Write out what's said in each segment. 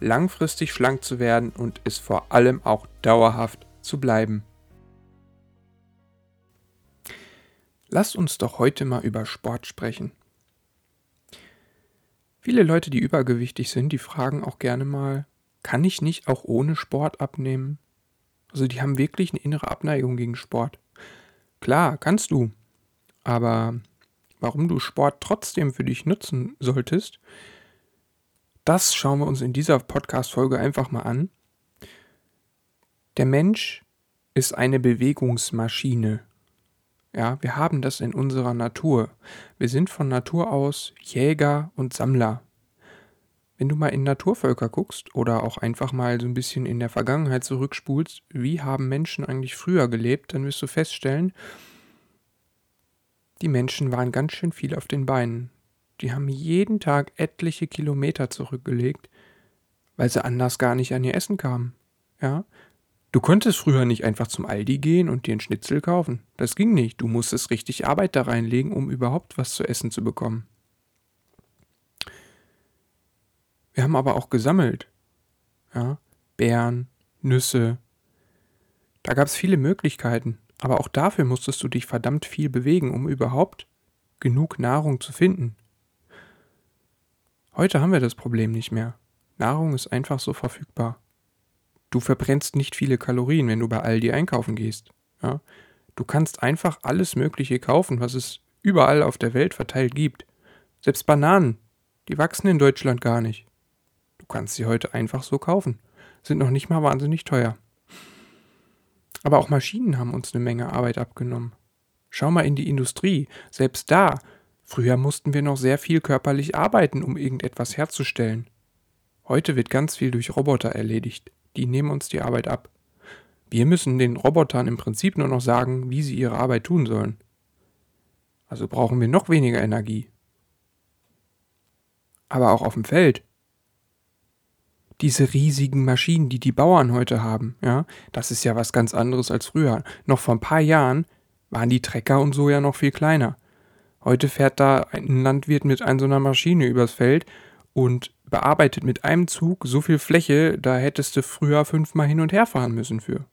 langfristig schlank zu werden und es vor allem auch dauerhaft zu bleiben. Lass uns doch heute mal über Sport sprechen. Viele Leute, die übergewichtig sind, die fragen auch gerne mal, kann ich nicht auch ohne Sport abnehmen? Also die haben wirklich eine innere Abneigung gegen Sport. Klar, kannst du. Aber warum du Sport trotzdem für dich nutzen solltest, das schauen wir uns in dieser Podcast-Folge einfach mal an. Der Mensch ist eine Bewegungsmaschine. Ja, wir haben das in unserer Natur. Wir sind von Natur aus Jäger und Sammler. Wenn du mal in Naturvölker guckst oder auch einfach mal so ein bisschen in der Vergangenheit zurückspulst, wie haben Menschen eigentlich früher gelebt, dann wirst du feststellen, die Menschen waren ganz schön viel auf den Beinen. Die haben jeden Tag etliche Kilometer zurückgelegt, weil sie anders gar nicht an ihr Essen kamen. Ja? Du konntest früher nicht einfach zum Aldi gehen und dir einen Schnitzel kaufen. Das ging nicht. Du musstest richtig Arbeit da reinlegen, um überhaupt was zu essen zu bekommen. Wir haben aber auch gesammelt. Ja? Beeren, Nüsse. Da gab es viele Möglichkeiten. Aber auch dafür musstest du dich verdammt viel bewegen, um überhaupt genug Nahrung zu finden. Heute haben wir das Problem nicht mehr. Nahrung ist einfach so verfügbar. Du verbrennst nicht viele Kalorien, wenn du bei Aldi einkaufen gehst. Ja? Du kannst einfach alles Mögliche kaufen, was es überall auf der Welt verteilt gibt. Selbst Bananen, die wachsen in Deutschland gar nicht. Du kannst sie heute einfach so kaufen. Sind noch nicht mal wahnsinnig teuer. Aber auch Maschinen haben uns eine Menge Arbeit abgenommen. Schau mal in die Industrie. Selbst da Früher mussten wir noch sehr viel körperlich arbeiten, um irgendetwas herzustellen. Heute wird ganz viel durch Roboter erledigt. Die nehmen uns die Arbeit ab. Wir müssen den Robotern im Prinzip nur noch sagen, wie sie ihre Arbeit tun sollen. Also brauchen wir noch weniger Energie. Aber auch auf dem Feld. Diese riesigen Maschinen, die die Bauern heute haben, ja, das ist ja was ganz anderes als früher. Noch vor ein paar Jahren waren die Trecker und so ja noch viel kleiner. Heute fährt da ein Landwirt mit einer so einer Maschine übers Feld und bearbeitet mit einem Zug so viel Fläche, da hättest du früher fünfmal hin und her fahren müssen für.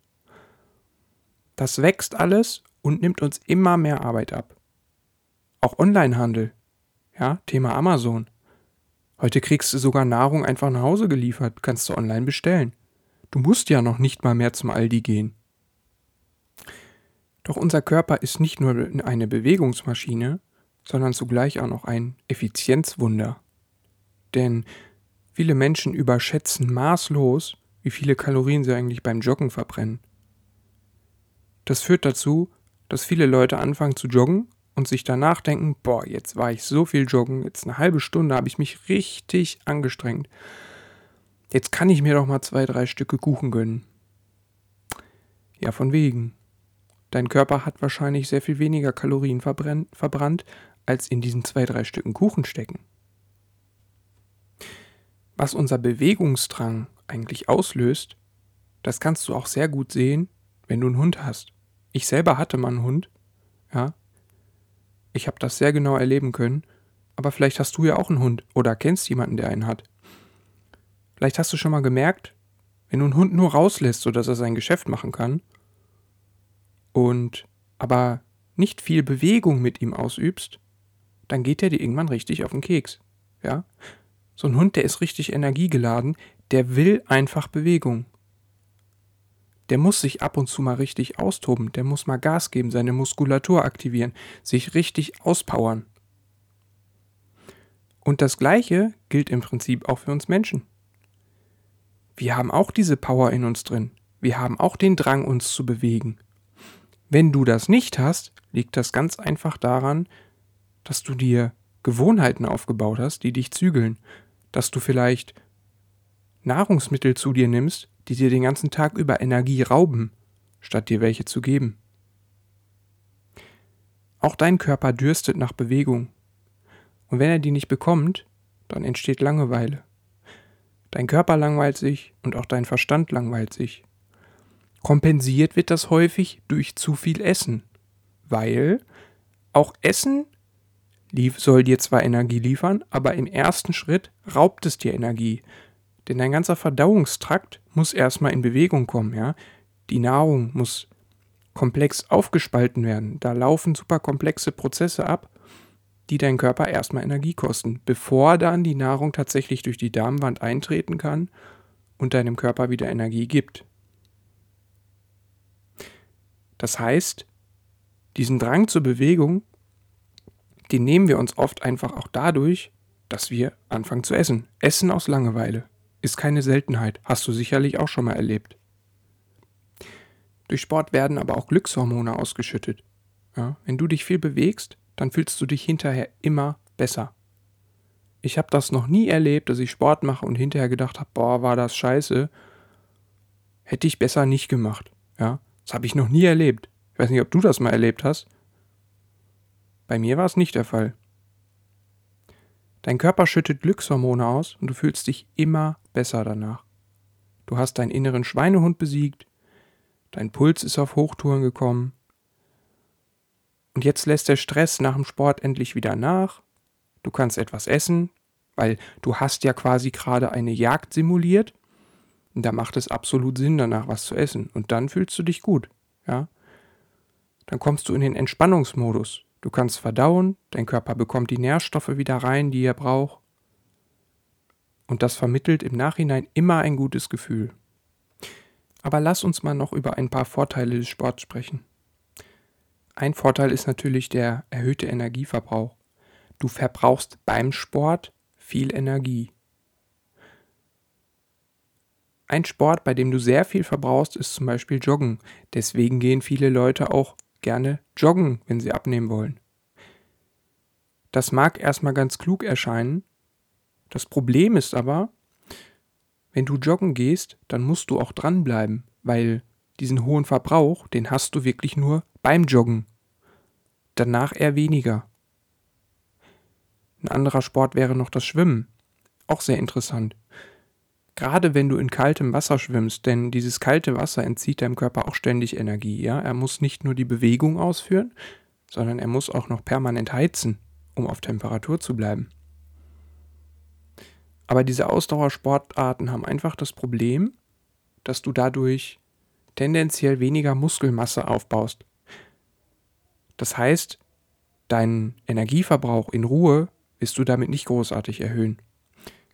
Das wächst alles und nimmt uns immer mehr Arbeit ab. Auch Onlinehandel. Ja, Thema Amazon. Heute kriegst du sogar Nahrung einfach nach Hause geliefert, kannst du online bestellen. Du musst ja noch nicht mal mehr zum Aldi gehen. Doch unser Körper ist nicht nur eine Bewegungsmaschine, sondern zugleich auch noch ein Effizienzwunder. Denn viele Menschen überschätzen maßlos, wie viele Kalorien sie eigentlich beim Joggen verbrennen. Das führt dazu, dass viele Leute anfangen zu joggen und sich danach denken, boah, jetzt war ich so viel joggen, jetzt eine halbe Stunde habe ich mich richtig angestrengt. Jetzt kann ich mir doch mal zwei, drei Stücke Kuchen gönnen. Ja, von wegen. Dein Körper hat wahrscheinlich sehr viel weniger Kalorien verbrannt, als in diesen zwei, drei Stücken Kuchen stecken. Was unser Bewegungsdrang eigentlich auslöst, das kannst du auch sehr gut sehen, wenn du einen Hund hast. Ich selber hatte mal einen Hund, ja. Ich habe das sehr genau erleben können, aber vielleicht hast du ja auch einen Hund oder kennst jemanden, der einen hat. Vielleicht hast du schon mal gemerkt, wenn du einen Hund nur rauslässt, sodass er sein Geschäft machen kann, und aber nicht viel Bewegung mit ihm ausübst, dann geht der dir irgendwann richtig auf den Keks. Ja? So ein Hund, der ist richtig energiegeladen, der will einfach Bewegung. Der muss sich ab und zu mal richtig austoben, der muss mal Gas geben, seine Muskulatur aktivieren, sich richtig auspowern. Und das Gleiche gilt im Prinzip auch für uns Menschen. Wir haben auch diese Power in uns drin. Wir haben auch den Drang, uns zu bewegen. Wenn du das nicht hast, liegt das ganz einfach daran, dass du dir Gewohnheiten aufgebaut hast, die dich zügeln, dass du vielleicht Nahrungsmittel zu dir nimmst, die dir den ganzen Tag über Energie rauben, statt dir welche zu geben. Auch dein Körper dürstet nach Bewegung. Und wenn er die nicht bekommt, dann entsteht Langeweile. Dein Körper langweilt sich und auch dein Verstand langweilt sich. Kompensiert wird das häufig durch zu viel Essen, weil auch Essen soll dir zwar Energie liefern, aber im ersten Schritt raubt es dir Energie. Denn dein ganzer Verdauungstrakt muss erstmal in Bewegung kommen, ja. Die Nahrung muss komplex aufgespalten werden. Da laufen super komplexe Prozesse ab, die deinen Körper erstmal Energie kosten, bevor dann die Nahrung tatsächlich durch die Darmwand eintreten kann und deinem Körper wieder Energie gibt. Das heißt, diesen Drang zur Bewegung den nehmen wir uns oft einfach auch dadurch, dass wir anfangen zu essen. Essen aus Langeweile ist keine Seltenheit, hast du sicherlich auch schon mal erlebt. Durch Sport werden aber auch Glückshormone ausgeschüttet. Ja, wenn du dich viel bewegst, dann fühlst du dich hinterher immer besser. Ich habe das noch nie erlebt, dass ich Sport mache und hinterher gedacht habe, boah, war das scheiße. Hätte ich besser nicht gemacht. Ja, das habe ich noch nie erlebt. Ich weiß nicht, ob du das mal erlebt hast. Bei mir war es nicht der Fall. Dein Körper schüttet Glückshormone aus und du fühlst dich immer besser danach. Du hast deinen inneren Schweinehund besiegt, dein Puls ist auf Hochtouren gekommen. Und jetzt lässt der Stress nach dem Sport endlich wieder nach. Du kannst etwas essen, weil du hast ja quasi gerade eine Jagd simuliert. Und da macht es absolut Sinn, danach was zu essen. Und dann fühlst du dich gut, ja. Dann kommst du in den Entspannungsmodus. Du kannst verdauen, dein Körper bekommt die Nährstoffe wieder rein, die er braucht. Und das vermittelt im Nachhinein immer ein gutes Gefühl. Aber lass uns mal noch über ein paar Vorteile des Sports sprechen. Ein Vorteil ist natürlich der erhöhte Energieverbrauch. Du verbrauchst beim Sport viel Energie. Ein Sport, bei dem du sehr viel verbrauchst, ist zum Beispiel Joggen. Deswegen gehen viele Leute auch gerne joggen, wenn sie abnehmen wollen. Das mag erstmal ganz klug erscheinen. Das Problem ist aber, wenn du joggen gehst, dann musst du auch dranbleiben, weil diesen hohen Verbrauch, den hast du wirklich nur beim Joggen. Danach eher weniger. Ein anderer Sport wäre noch das Schwimmen. Auch sehr interessant. Gerade wenn du in kaltem Wasser schwimmst, denn dieses kalte Wasser entzieht deinem Körper auch ständig Energie, ja? Er muss nicht nur die Bewegung ausführen, sondern er muss auch noch permanent heizen, um auf Temperatur zu bleiben. Aber diese Ausdauersportarten haben einfach das Problem, dass du dadurch tendenziell weniger Muskelmasse aufbaust. Das heißt, deinen Energieverbrauch in Ruhe wirst du damit nicht großartig erhöhen.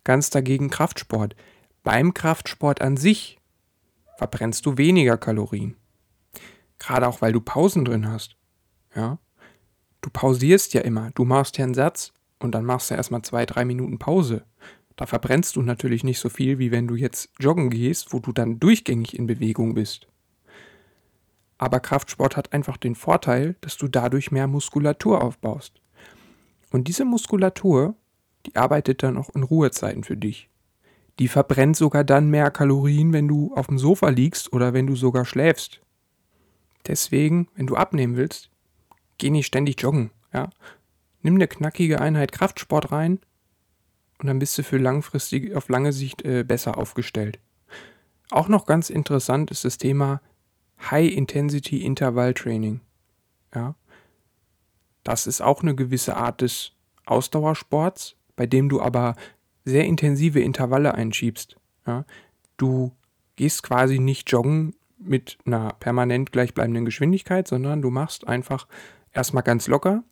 Ganz dagegen Kraftsport. Beim Kraftsport an sich verbrennst du weniger Kalorien. Gerade auch, weil du Pausen drin hast. Ja? Du pausierst ja immer. Du machst ja einen Satz und dann machst du erstmal zwei, drei Minuten Pause. Da verbrennst du natürlich nicht so viel, wie wenn du jetzt joggen gehst, wo du dann durchgängig in Bewegung bist. Aber Kraftsport hat einfach den Vorteil, dass du dadurch mehr Muskulatur aufbaust. Und diese Muskulatur, die arbeitet dann auch in Ruhezeiten für dich. Die verbrennt sogar dann mehr Kalorien, wenn du auf dem Sofa liegst oder wenn du sogar schläfst. Deswegen, wenn du abnehmen willst, geh nicht ständig joggen. Ja? Nimm eine knackige Einheit Kraftsport rein und dann bist du für langfristig, auf lange Sicht äh, besser aufgestellt. Auch noch ganz interessant ist das Thema High Intensity Interval Training. Ja? Das ist auch eine gewisse Art des Ausdauersports, bei dem du aber sehr intensive Intervalle einschiebst. Ja? Du gehst quasi nicht joggen mit einer permanent gleichbleibenden Geschwindigkeit, sondern du machst einfach erstmal ganz locker,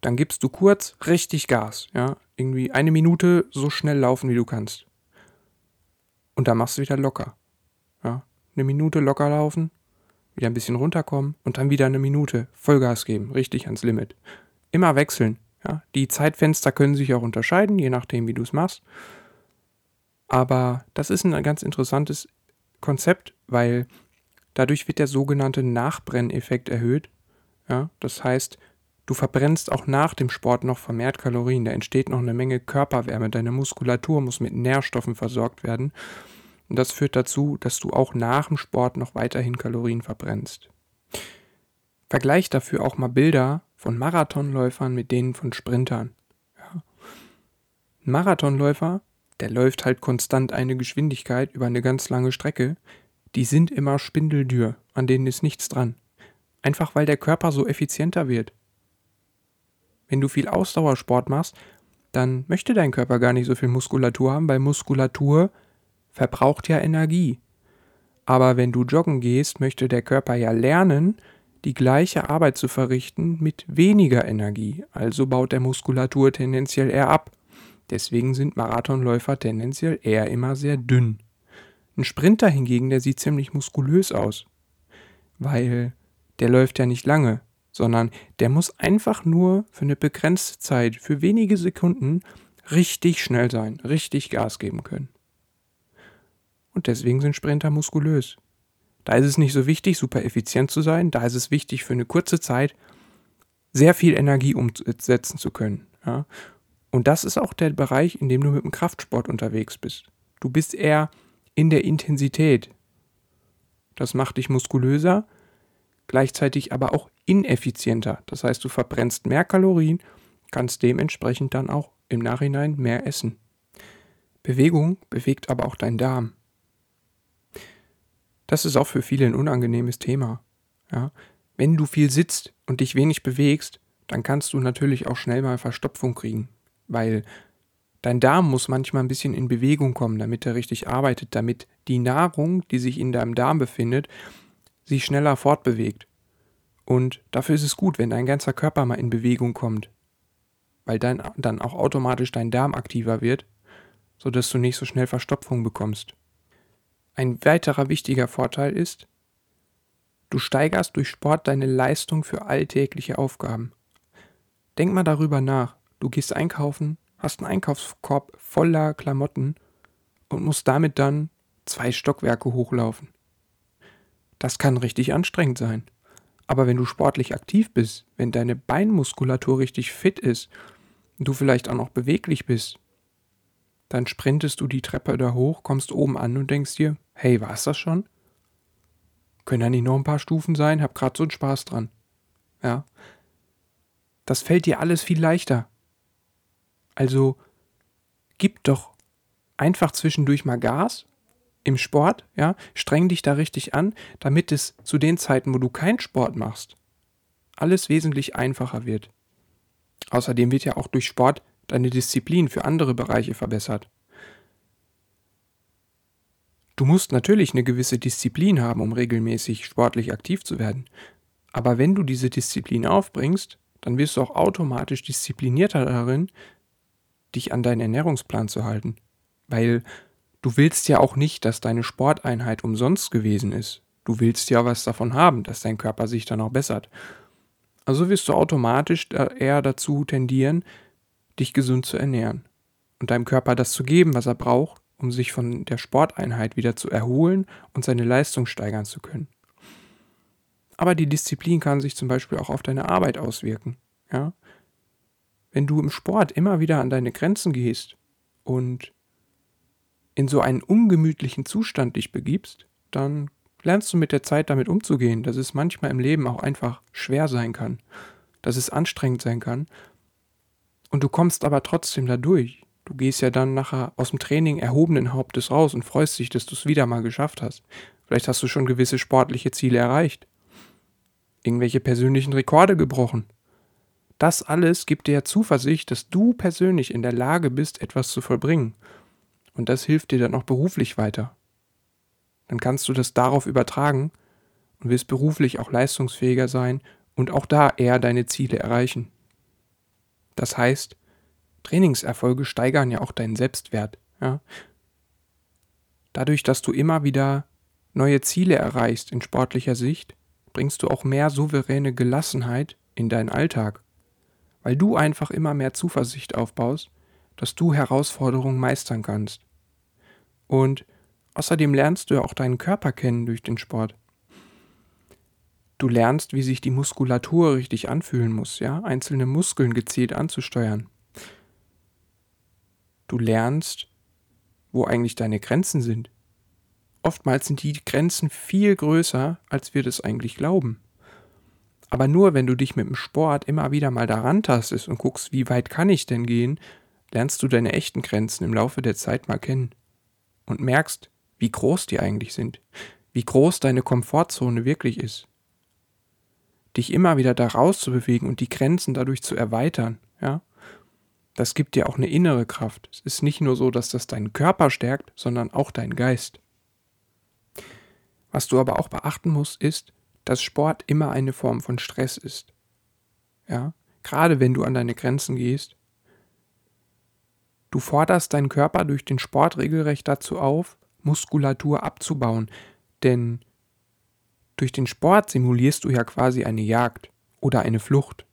dann gibst du kurz richtig Gas, ja, irgendwie eine Minute so schnell laufen, wie du kannst. Und dann machst du wieder locker. Ja, eine Minute locker laufen, wieder ein bisschen runterkommen und dann wieder eine Minute Vollgas geben, richtig ans Limit. Immer wechseln. Ja, die Zeitfenster können sich auch unterscheiden, je nachdem, wie du es machst. Aber das ist ein ganz interessantes Konzept, weil dadurch wird der sogenannte Nachbrenneffekt erhöht. Ja, das heißt, du verbrennst auch nach dem Sport noch vermehrt Kalorien. Da entsteht noch eine Menge Körperwärme. Deine Muskulatur muss mit Nährstoffen versorgt werden. Und das führt dazu, dass du auch nach dem Sport noch weiterhin Kalorien verbrennst. Vergleich dafür auch mal Bilder von Marathonläufern mit denen von Sprintern. Ja. Ein Marathonläufer, der läuft halt konstant eine Geschwindigkeit über eine ganz lange Strecke. Die sind immer spindeldür, an denen ist nichts dran. Einfach weil der Körper so effizienter wird. Wenn du viel Ausdauersport machst, dann möchte dein Körper gar nicht so viel Muskulatur haben, weil Muskulatur verbraucht ja Energie. Aber wenn du joggen gehst, möchte der Körper ja lernen, die gleiche Arbeit zu verrichten mit weniger Energie. Also baut der Muskulatur tendenziell eher ab. Deswegen sind Marathonläufer tendenziell eher immer sehr dünn. Ein Sprinter hingegen, der sieht ziemlich muskulös aus. Weil der läuft ja nicht lange, sondern der muss einfach nur für eine begrenzte Zeit, für wenige Sekunden, richtig schnell sein, richtig Gas geben können. Und deswegen sind Sprinter muskulös. Da ist es nicht so wichtig, super effizient zu sein, da ist es wichtig, für eine kurze Zeit sehr viel Energie umsetzen zu können. Ja? Und das ist auch der Bereich, in dem du mit dem Kraftsport unterwegs bist. Du bist eher in der Intensität. Das macht dich muskulöser, gleichzeitig aber auch ineffizienter. Das heißt, du verbrennst mehr Kalorien, kannst dementsprechend dann auch im Nachhinein mehr essen. Bewegung bewegt aber auch deinen Darm. Das ist auch für viele ein unangenehmes Thema. Ja? Wenn du viel sitzt und dich wenig bewegst, dann kannst du natürlich auch schnell mal Verstopfung kriegen, weil dein Darm muss manchmal ein bisschen in Bewegung kommen, damit er richtig arbeitet, damit die Nahrung, die sich in deinem Darm befindet, sich schneller fortbewegt. Und dafür ist es gut, wenn dein ganzer Körper mal in Bewegung kommt, weil dann, dann auch automatisch dein Darm aktiver wird, sodass du nicht so schnell Verstopfung bekommst. Ein weiterer wichtiger Vorteil ist, du steigerst durch Sport deine Leistung für alltägliche Aufgaben. Denk mal darüber nach. Du gehst einkaufen, hast einen Einkaufskorb voller Klamotten und musst damit dann zwei Stockwerke hochlaufen. Das kann richtig anstrengend sein. Aber wenn du sportlich aktiv bist, wenn deine Beinmuskulatur richtig fit ist du vielleicht auch noch beweglich bist, dann sprintest du die Treppe da hoch, kommst oben an und denkst dir, hey, war es das schon? Können da nicht noch ein paar Stufen sein? Hab grad so einen Spaß dran. Ja. Das fällt dir alles viel leichter. Also gib doch einfach zwischendurch mal Gas im Sport, ja, streng dich da richtig an, damit es zu den Zeiten, wo du keinen Sport machst, alles wesentlich einfacher wird. Außerdem wird ja auch durch Sport deine Disziplin für andere Bereiche verbessert. Du musst natürlich eine gewisse Disziplin haben, um regelmäßig sportlich aktiv zu werden. Aber wenn du diese Disziplin aufbringst, dann wirst du auch automatisch disziplinierter darin, dich an deinen Ernährungsplan zu halten. Weil Du willst ja auch nicht, dass deine Sporteinheit umsonst gewesen ist. Du willst ja was davon haben, dass dein Körper sich dann auch bessert. Also wirst du automatisch eher dazu tendieren, dich gesund zu ernähren und deinem Körper das zu geben, was er braucht, um sich von der Sporteinheit wieder zu erholen und seine Leistung steigern zu können. Aber die Disziplin kann sich zum Beispiel auch auf deine Arbeit auswirken. Ja? Wenn du im Sport immer wieder an deine Grenzen gehst und in so einen ungemütlichen Zustand dich begibst, dann lernst du mit der Zeit damit umzugehen, dass es manchmal im Leben auch einfach schwer sein kann, dass es anstrengend sein kann. Und du kommst aber trotzdem dadurch. Du gehst ja dann nachher aus dem Training erhobenen Hauptes raus und freust dich, dass du es wieder mal geschafft hast. Vielleicht hast du schon gewisse sportliche Ziele erreicht. Irgendwelche persönlichen Rekorde gebrochen. Das alles gibt dir Zuversicht, dass du persönlich in der Lage bist, etwas zu vollbringen. Und das hilft dir dann auch beruflich weiter. Dann kannst du das darauf übertragen und wirst beruflich auch leistungsfähiger sein und auch da eher deine Ziele erreichen. Das heißt, Trainingserfolge steigern ja auch deinen Selbstwert. Ja? Dadurch, dass du immer wieder neue Ziele erreichst in sportlicher Sicht, bringst du auch mehr souveräne Gelassenheit in deinen Alltag, weil du einfach immer mehr Zuversicht aufbaust, dass du Herausforderungen meistern kannst. Und außerdem lernst du ja auch deinen Körper kennen durch den Sport. Du lernst, wie sich die Muskulatur richtig anfühlen muss, ja, einzelne Muskeln gezielt anzusteuern. Du lernst, wo eigentlich deine Grenzen sind. Oftmals sind die Grenzen viel größer, als wir das eigentlich glauben. Aber nur wenn du dich mit dem Sport immer wieder mal daran tastest und guckst, wie weit kann ich denn gehen, lernst du deine echten Grenzen im Laufe der Zeit mal kennen und merkst, wie groß die eigentlich sind, wie groß deine Komfortzone wirklich ist. Dich immer wieder da rauszubewegen und die Grenzen dadurch zu erweitern, ja, das gibt dir auch eine innere Kraft. Es ist nicht nur so, dass das deinen Körper stärkt, sondern auch deinen Geist. Was du aber auch beachten musst, ist, dass Sport immer eine Form von Stress ist. Ja, gerade wenn du an deine Grenzen gehst. Du forderst deinen Körper durch den Sport regelrecht dazu auf, Muskulatur abzubauen, denn durch den Sport simulierst du ja quasi eine Jagd oder eine Flucht.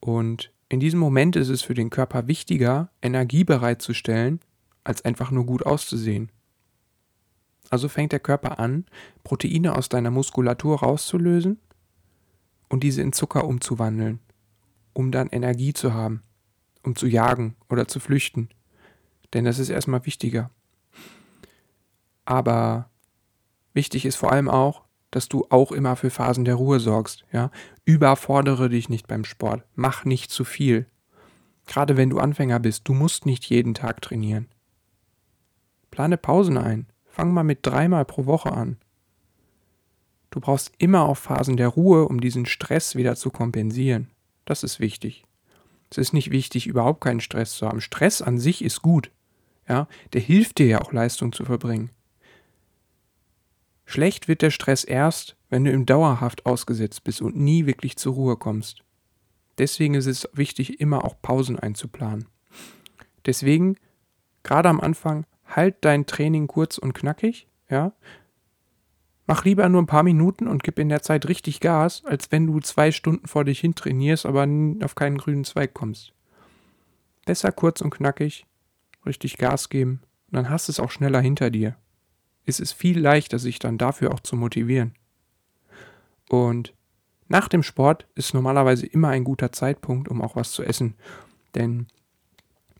Und in diesem Moment ist es für den Körper wichtiger, Energie bereitzustellen, als einfach nur gut auszusehen. Also fängt der Körper an, Proteine aus deiner Muskulatur rauszulösen und diese in Zucker umzuwandeln, um dann Energie zu haben, um zu jagen oder zu flüchten. Denn das ist erstmal wichtiger. Aber wichtig ist vor allem auch, dass du auch immer für Phasen der Ruhe sorgst. Ja? Überfordere dich nicht beim Sport. Mach nicht zu viel. Gerade wenn du Anfänger bist, du musst nicht jeden Tag trainieren. Plane Pausen ein. Fang mal mit dreimal pro Woche an. Du brauchst immer auch Phasen der Ruhe, um diesen Stress wieder zu kompensieren. Das ist wichtig. Es ist nicht wichtig, überhaupt keinen Stress zu haben. Stress an sich ist gut. Ja, der hilft dir ja auch Leistung zu verbringen. Schlecht wird der Stress erst, wenn du ihm dauerhaft ausgesetzt bist und nie wirklich zur Ruhe kommst. Deswegen ist es wichtig, immer auch Pausen einzuplanen. Deswegen, gerade am Anfang, halt dein Training kurz und knackig, ja. Mach lieber nur ein paar Minuten und gib in der Zeit richtig Gas, als wenn du zwei Stunden vor dich hin trainierst, aber auf keinen grünen Zweig kommst. Besser kurz und knackig, richtig Gas geben, und dann hast du es auch schneller hinter dir ist es viel leichter, sich dann dafür auch zu motivieren. Und nach dem Sport ist normalerweise immer ein guter Zeitpunkt, um auch was zu essen. Denn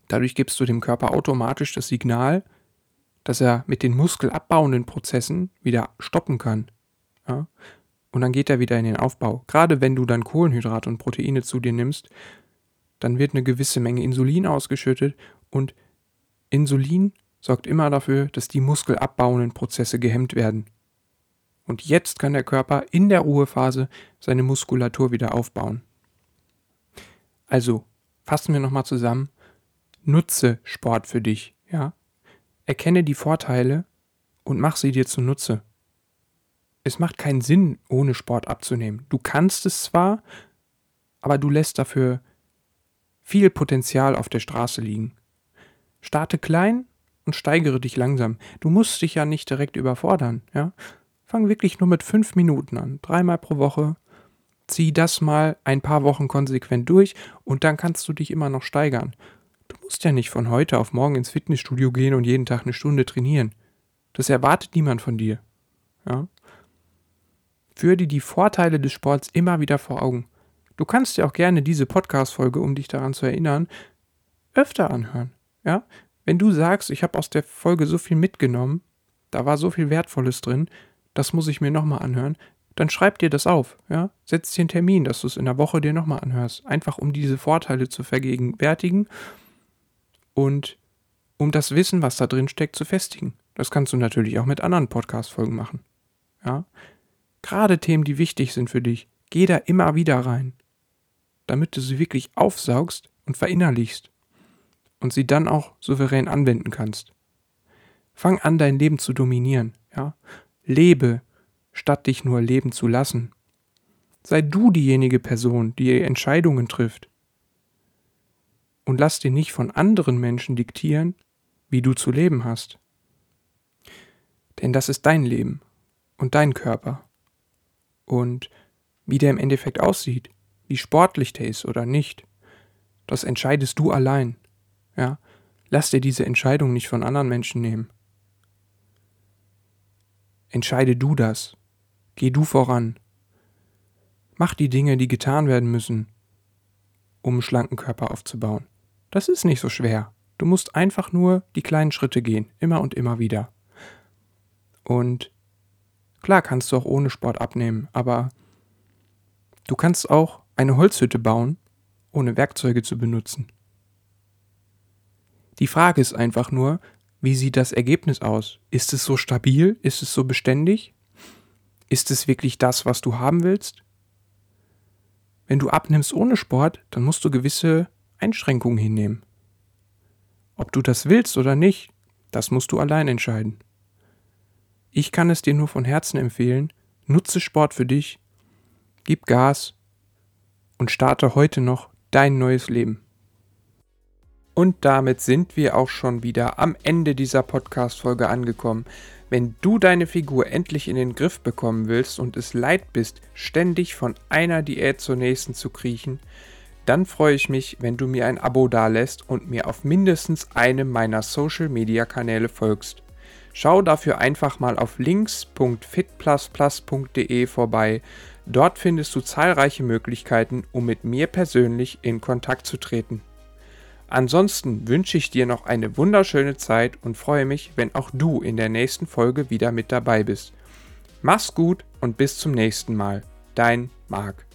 dadurch gibst du dem Körper automatisch das Signal, dass er mit den muskelabbauenden Prozessen wieder stoppen kann. Ja? Und dann geht er wieder in den Aufbau. Gerade wenn du dann Kohlenhydrate und Proteine zu dir nimmst, dann wird eine gewisse Menge Insulin ausgeschüttet und Insulin sorgt immer dafür, dass die muskelabbauenden Prozesse gehemmt werden. Und jetzt kann der Körper in der Ruhephase seine Muskulatur wieder aufbauen. Also, fassen wir nochmal zusammen. Nutze Sport für dich, ja? Erkenne die Vorteile und mach sie dir zunutze. Es macht keinen Sinn, ohne Sport abzunehmen. Du kannst es zwar, aber du lässt dafür viel Potenzial auf der Straße liegen. Starte klein und steigere dich langsam. Du musst dich ja nicht direkt überfordern, ja. Fang wirklich nur mit fünf Minuten an, dreimal pro Woche. Zieh das mal ein paar Wochen konsequent durch und dann kannst du dich immer noch steigern. Du musst ja nicht von heute auf morgen ins Fitnessstudio gehen und jeden Tag eine Stunde trainieren. Das erwartet niemand von dir. Ja? Führ dir die Vorteile des Sports immer wieder vor Augen. Du kannst dir auch gerne diese Podcast-Folge, um dich daran zu erinnern, öfter anhören. Ja? Wenn du sagst, ich habe aus der Folge so viel mitgenommen, da war so viel Wertvolles drin, das muss ich mir nochmal anhören, dann schreib dir das auf, ja? Setz dir einen Termin, dass du es in der Woche dir nochmal anhörst. Einfach um diese Vorteile zu vergegenwärtigen und um das Wissen, was da drin steckt, zu festigen. Das kannst du natürlich auch mit anderen Podcast-Folgen machen. Ja? Gerade Themen, die wichtig sind für dich, geh da immer wieder rein, damit du sie wirklich aufsaugst und verinnerlichst und sie dann auch souverän anwenden kannst. Fang an, dein Leben zu dominieren, ja? Lebe, statt dich nur leben zu lassen. Sei du diejenige Person, die Entscheidungen trifft. Und lass dir nicht von anderen Menschen diktieren, wie du zu leben hast. Denn das ist dein Leben und dein Körper. Und wie der im Endeffekt aussieht, wie sportlich der ist oder nicht, das entscheidest du allein. Ja, lass dir diese Entscheidung nicht von anderen Menschen nehmen. Entscheide du das. Geh du voran. Mach die Dinge, die getan werden müssen, um einen schlanken Körper aufzubauen. Das ist nicht so schwer. Du musst einfach nur die kleinen Schritte gehen, immer und immer wieder. Und klar kannst du auch ohne Sport abnehmen, aber du kannst auch eine Holzhütte bauen, ohne Werkzeuge zu benutzen. Die Frage ist einfach nur, wie sieht das Ergebnis aus? Ist es so stabil? Ist es so beständig? Ist es wirklich das, was du haben willst? Wenn du abnimmst ohne Sport, dann musst du gewisse Einschränkungen hinnehmen. Ob du das willst oder nicht, das musst du allein entscheiden. Ich kann es dir nur von Herzen empfehlen, nutze Sport für dich, gib Gas und starte heute noch dein neues Leben. Und damit sind wir auch schon wieder am Ende dieser Podcast-Folge angekommen. Wenn du deine Figur endlich in den Griff bekommen willst und es leid bist, ständig von einer Diät zur nächsten zu kriechen, dann freue ich mich, wenn du mir ein Abo dalässt und mir auf mindestens einem meiner Social-Media-Kanäle folgst. Schau dafür einfach mal auf links.fitplusplus.de vorbei. Dort findest du zahlreiche Möglichkeiten, um mit mir persönlich in Kontakt zu treten. Ansonsten wünsche ich dir noch eine wunderschöne Zeit und freue mich, wenn auch du in der nächsten Folge wieder mit dabei bist. Mach's gut und bis zum nächsten Mal. Dein Marc.